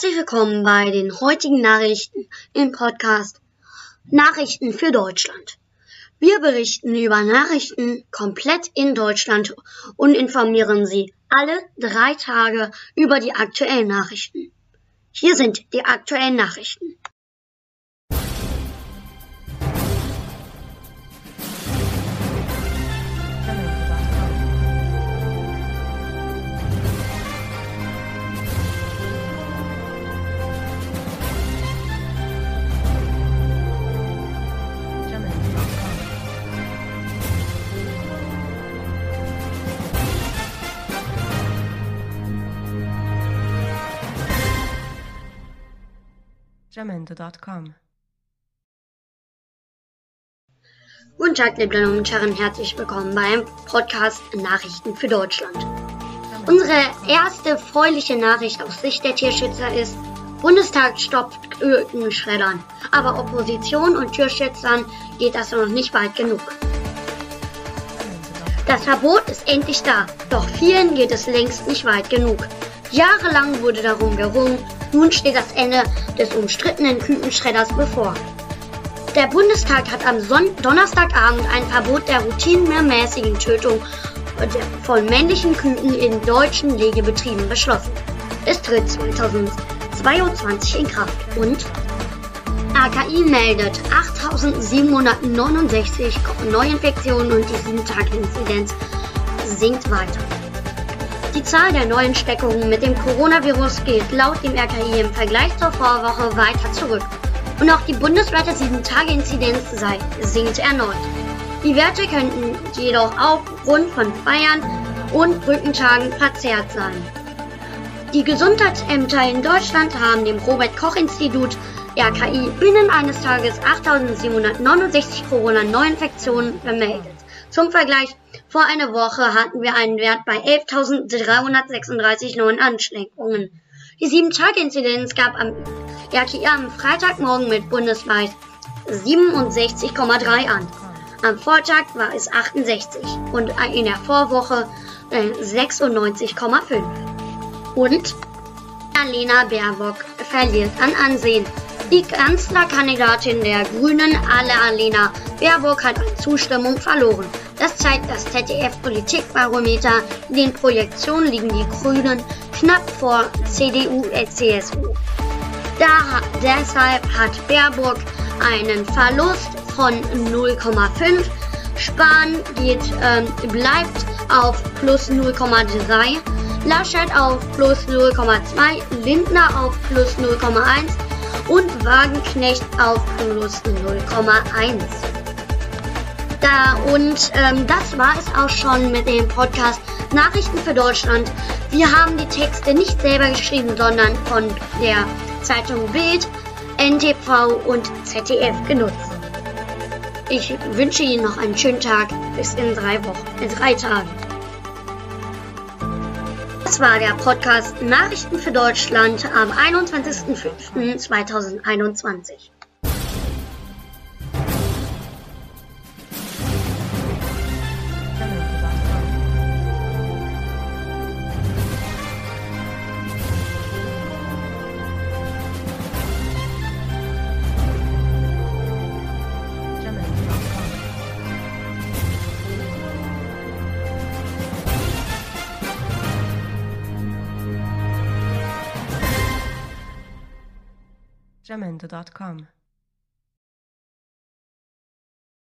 Herzlich willkommen bei den heutigen Nachrichten im Podcast Nachrichten für Deutschland. Wir berichten über Nachrichten komplett in Deutschland und informieren Sie alle drei Tage über die aktuellen Nachrichten. Hier sind die aktuellen Nachrichten. jamendo.com. Guten Tag, liebe Damen und Herren, herzlich willkommen beim Podcast Nachrichten für Deutschland. Unsere erste freuliche Nachricht aus Sicht der Tierschützer ist, Bundestag stoppt Ökenschreddern. Aber Opposition und Tierschützern geht das noch nicht weit genug. Das Verbot ist endlich da, doch vielen geht es längst nicht weit genug. Jahrelang wurde darum gerungen, nun steht das Ende des umstrittenen Kükenschredders bevor. Der Bundestag hat am Son Donnerstagabend ein Verbot der routinemäßigen Tötung von männlichen Küken in deutschen Legebetrieben beschlossen. Es tritt 2022 in Kraft und AKI meldet 8.769 Neuinfektionen und die 7-Tage-Inzidenz sinkt weiter. Die Zahl der neuen Steckungen mit dem Coronavirus geht laut dem RKI im Vergleich zur Vorwoche weiter zurück. Und auch die bundesweite 7-Tage-Inzidenz sinkt erneut. Die Werte könnten jedoch aufgrund von Feiern und Brückentagen verzerrt sein. Die Gesundheitsämter in Deutschland haben dem Robert-Koch-Institut RKI binnen eines Tages 8.769 Corona-Neuinfektionen vermeldet. Zum Vergleich, vor einer Woche hatten wir einen Wert bei 11.336 neuen Ansteckungen. Die 7-Tage-Inzidenz gab am RKI am Freitagmorgen mit bundesweit 67,3 an. Am Vortag war es 68 und in der Vorwoche äh, 96,5. Und Alena Baerbock verliert an Ansehen. Die Kanzlerkandidatin der Grünen, Alle-Alena Baerbock, hat an Zustimmung verloren. Das zeigt das ZDF-Politikbarometer. In den Projektionen liegen die Grünen knapp vor CDU CSU. Da, deshalb hat Baerbock einen Verlust von 0,5. Spahn geht, ähm, bleibt auf plus 0,3. Laschet auf plus 0,2. Lindner auf plus 0,1 und Wagenknecht auf plus 0,1. Da und ähm, das war es auch schon mit dem Podcast Nachrichten für Deutschland. Wir haben die Texte nicht selber geschrieben, sondern von der Zeitung Bild, NTV und ZDF genutzt. Ich wünsche Ihnen noch einen schönen Tag. Bis in drei Wochen, in drei Tagen. Das war der Podcast Nachrichten für Deutschland am 21.05.2021. jamendo.com